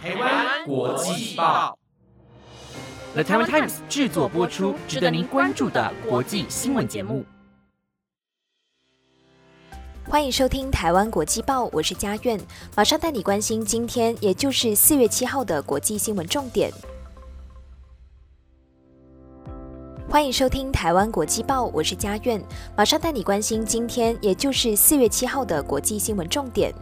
台湾国际报，The Taiwan Times 制作播出，值得您关注的国际新闻节目。欢迎收听台湾国际报，我是嘉苑，马上带你关心今天，也就是四月七号的国际新闻重点。欢迎收听台湾国际报，我是嘉苑，马上带你关心今天，也就是四月七号的国际新闻重点。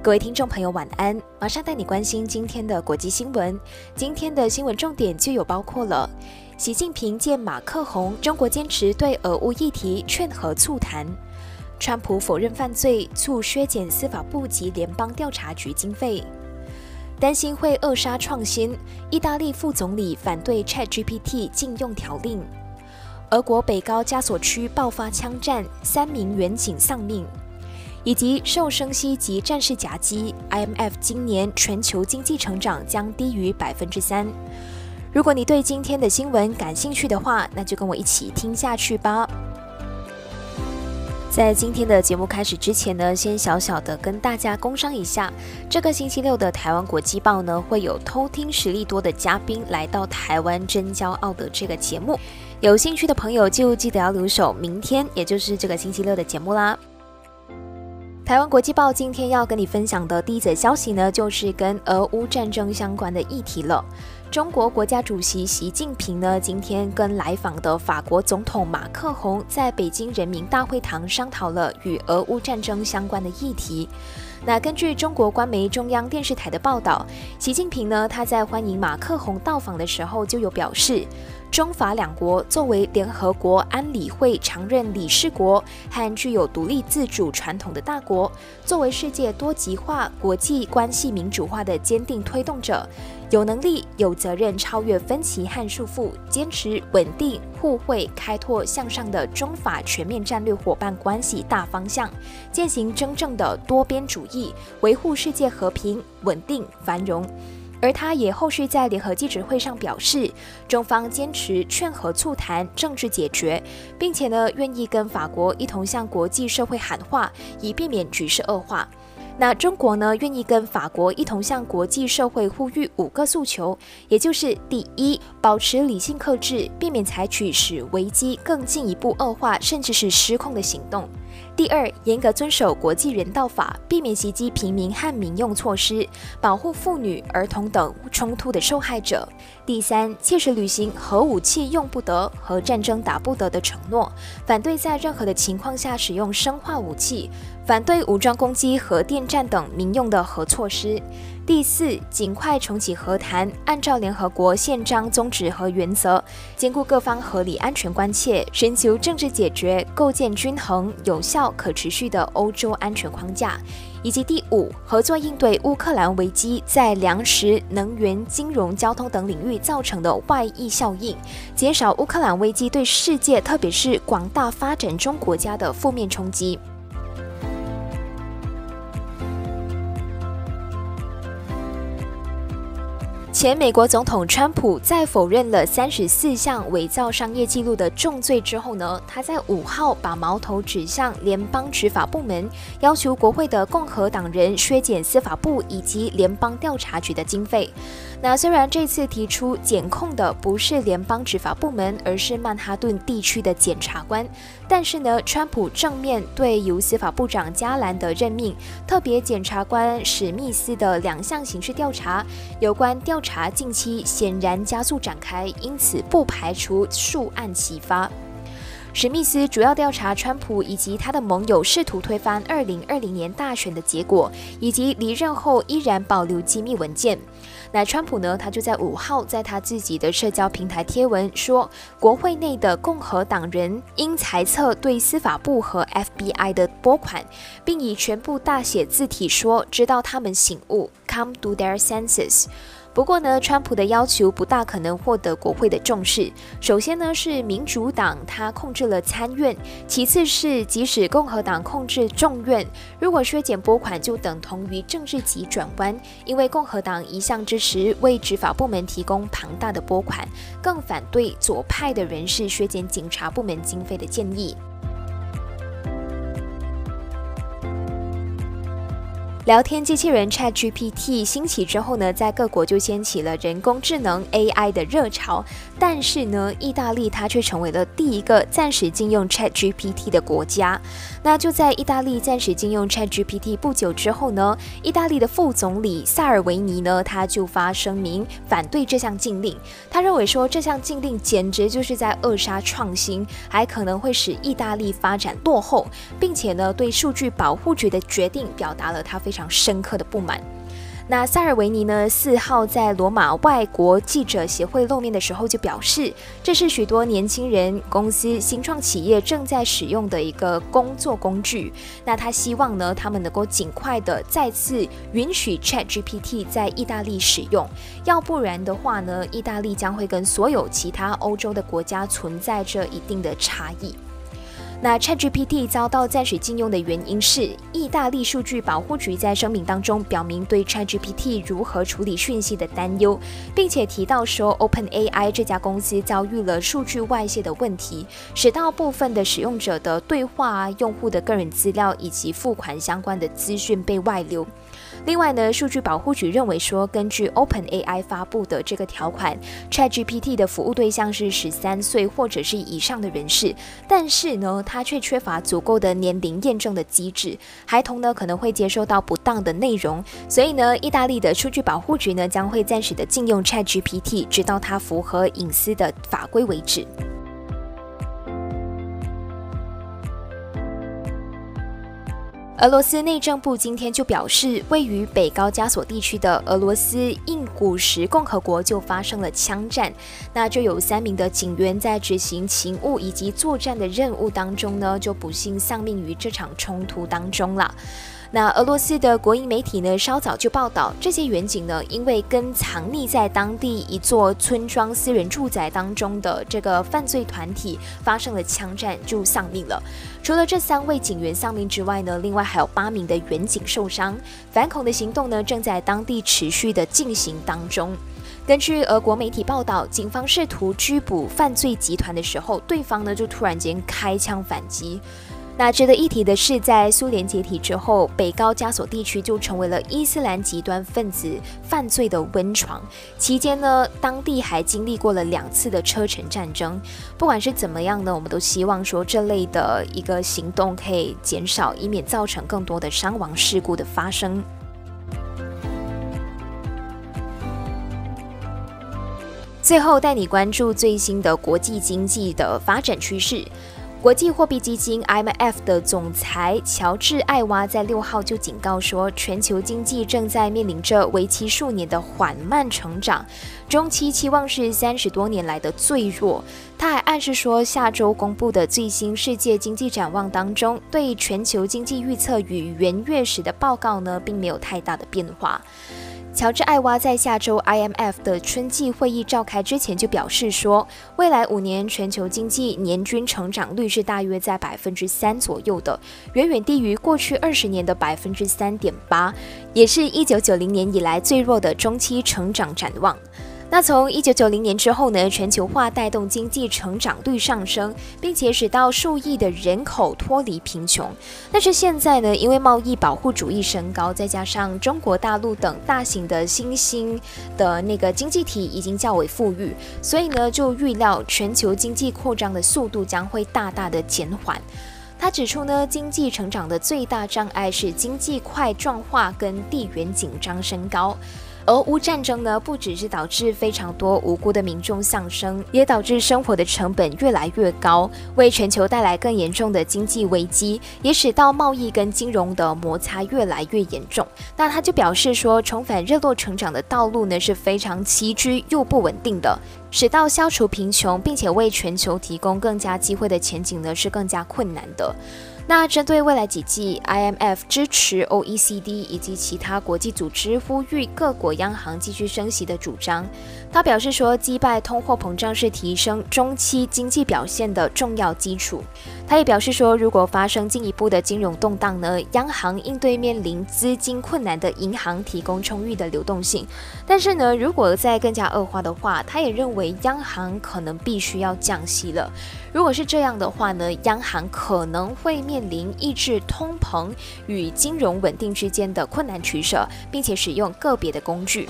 各位听众朋友，晚安！马上带你关心今天的国际新闻。今天的新闻重点就有包括了：习近平见马克宏，中国坚持对俄乌议题劝和促谈；川普否认犯罪，促削减司法部及联邦调查局经费；担心会扼杀创新，意大利副总理反对 ChatGPT 禁用条令；俄国北高加索区爆发枪战，三名远警丧命。以及受升息及战事夹击，IMF 今年全球经济成长将低于百分之三。如果你对今天的新闻感兴趣的话，那就跟我一起听下去吧。在今天的节目开始之前呢，先小小的跟大家工商一下，这个星期六的台湾国际报呢，会有偷听实力多的嘉宾来到台湾真骄傲的这个节目。有兴趣的朋友就记得要留守明天，也就是这个星期六的节目啦。台湾国际报今天要跟你分享的第一则消息呢，就是跟俄乌战争相关的议题了。中国国家主席习近平呢，今天跟来访的法国总统马克宏在北京人民大会堂商讨了与俄乌战争相关的议题。那根据中国官媒中央电视台的报道，习近平呢，他在欢迎马克宏到访的时候就有表示。中法两国作为联合国安理会常任理事国和具有独立自主传统的大国，作为世界多极化国际关系民主化的坚定推动者，有能力、有责任超越分歧和束缚，坚持稳定、互惠、开拓向上的中法全面战略伙伴关系大方向，践行真正的多边主义，维护世界和平、稳定、繁荣。而他也后续在联合记者会上表示，中方坚持劝和促谈、政治解决，并且呢愿意跟法国一同向国际社会喊话，以避免局势恶化。那中国呢愿意跟法国一同向国际社会呼吁五个诉求，也就是第一，保持理性克制，避免采取使危机更进一步恶化，甚至是失控的行动。第二，严格遵守国际人道法，避免袭击平民和民用措施，保护妇女、儿童等冲突的受害者。第三，切实履行核武器用不得、和战争打不得的承诺，反对在任何的情况下使用生化武器，反对武装攻击核电站等民用的核措施。第四，尽快重启和谈，按照联合国宪章宗旨和原则，兼顾各方合理安全关切，寻求政治解决，构建均衡、有效、可持续的欧洲安全框架。以及第五，合作应对乌克兰危机在粮食、能源、金融、交通等领域造成的外溢效应，减少乌克兰危机对世界，特别是广大发展中国家的负面冲击。前美国总统川普在否认了三十四项伪造商业记录的重罪之后呢，他在五号把矛头指向联邦执法部门，要求国会的共和党人削减司法部以及联邦调查局的经费。那虽然这次提出检控的不是联邦执法部门，而是曼哈顿地区的检察官，但是呢，川普正面对由司法部长加兰的任命，特别检察官史密斯的两项刑事调查，有关调查近期显然加速展开，因此不排除数案齐发。史密斯主要调查川普以及他的盟友试图推翻2020年大选的结果，以及离任后依然保留机密文件。那川普呢？他就在五号在他自己的社交平台贴文说，国会内的共和党人因猜测对司法部和 FBI 的拨款，并以全部大写字体说，知道他们醒悟，come to their senses。不过呢，川普的要求不大可能获得国会的重视。首先呢，是民主党他控制了参院；其次是即使共和党控制众院，如果削减拨款，就等同于政治级转弯，因为共和党一向支持为执法部门提供庞大的拨款，更反对左派的人士削减警察部门经费的建议。聊天机器人 ChatGPT 兴起之后呢，在各国就掀起了人工智能 AI 的热潮。但是呢，意大利它却成为了第一个暂时禁用 ChatGPT 的国家。那就在意大利暂时禁用 ChatGPT 不久之后呢，意大利的副总理萨尔维尼呢，他就发声明反对这项禁令。他认为说，这项禁令简直就是在扼杀创新，还可能会使意大利发展落后，并且呢，对数据保护局的决定表达了他非常常深刻的不满。那萨尔维尼呢？四号在罗马外国记者协会露面的时候就表示，这是许多年轻人、公司、新创企业正在使用的一个工作工具。那他希望呢，他们能够尽快的再次允许 ChatGPT 在意大利使用，要不然的话呢，意大利将会跟所有其他欧洲的国家存在着一定的差异。那 ChatGPT 遭到暂时禁用的原因是，意大利数据保护局在声明当中表明对 ChatGPT 如何处理讯息的担忧，并且提到说，OpenAI 这家公司遭遇了数据外泄的问题，使到部分的使用者的对话、用户的个人资料以及付款相关的资讯被外流。另外呢，数据保护局认为说，根据 OpenAI 发布的这个条款，ChatGPT 的服务对象是十三岁或者是以上的人士，但是呢，它却缺乏足够的年龄验证的机制，孩童呢可能会接收到不当的内容，所以呢，意大利的数据保护局呢将会暂时的禁用 ChatGPT，直到它符合隐私的法规为止。俄罗斯内政部今天就表示，位于北高加索地区的俄罗斯印古什共和国就发生了枪战，那就有三名的警员在执行勤务以及作战的任务当中呢，就不幸丧命于这场冲突当中了。那俄罗斯的国营媒体呢，稍早就报道，这些远警呢，因为跟藏匿在当地一座村庄私人住宅当中的这个犯罪团体发生了枪战，就丧命了。除了这三位警员丧命之外呢，另外还有八名的远警受伤。反恐的行动呢，正在当地持续的进行当中。根据俄国媒体报道，警方试图拘捕犯罪集团的时候，对方呢就突然间开枪反击。那值得一提的是，在苏联解体之后，北高加索地区就成为了伊斯兰极端分子犯罪的温床。期间呢，当地还经历过了两次的车臣战争。不管是怎么样呢，我们都希望说这类的一个行动可以减少，以免造成更多的伤亡事故的发生。最后，带你关注最新的国际经济的发展趋势。国际货币基金 IMF 的总裁乔治·艾娃在六号就警告说，全球经济正在面临着为期数年的缓慢成长，中期期望是三十多年来的最弱。他还暗示说，下周公布的最新世界经济展望当中，对全球经济预测与元月时的报告呢，并没有太大的变化。乔治·艾娃在下周 IMF 的春季会议召开之前就表示说，未来五年全球经济年均成长率是大约在百分之三左右的，远远低于过去二十年的百分之三点八，也是一九九零年以来最弱的中期成长展望。那从一九九零年之后呢，全球化带动经济成长率上升，并且使到数亿的人口脱离贫穷。但是现在呢，因为贸易保护主义升高，再加上中国大陆等大型的新兴的那个经济体已经较为富裕，所以呢，就预料全球经济扩张的速度将会大大的减缓。他指出呢，经济成长的最大障碍是经济块状化跟地缘紧张升高。俄乌战争呢，不只是导致非常多无辜的民众丧生，也导致生活的成本越来越高，为全球带来更严重的经济危机，也使到贸易跟金融的摩擦越来越严重。那他就表示说，重返热络成长的道路呢，是非常崎岖又不稳定的，使到消除贫穷并且为全球提供更加机会的前景呢，是更加困难的。那针对未来几季，IMF 支持 OECD 以及其他国际组织呼吁各国央行继续升息的主张。他表示说，击败通货膨胀是提升中期经济表现的重要基础。他也表示说，如果发生进一步的金融动荡呢，央行应对面临资金困难的银行提供充裕的流动性。但是呢，如果再更加恶化的话，他也认为央行可能必须要降息了。如果是这样的话呢，央行可能会面临抑制通膨与金融稳定之间的困难取舍，并且使用个别的工具。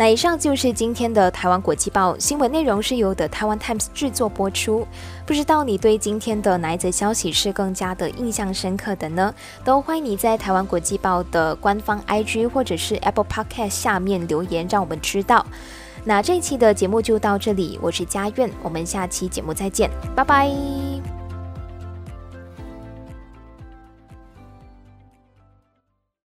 那以上就是今天的台湾国际报新闻内容，是由的台湾 Times 制作播出。不知道你对今天的哪一则消息是更加的印象深刻的呢？都欢迎你在台湾国际报的官方 IG 或者是 Apple Podcast 下面留言，让我们知道。那这一期的节目就到这里，我是佳苑，我们下期节目再见，拜拜。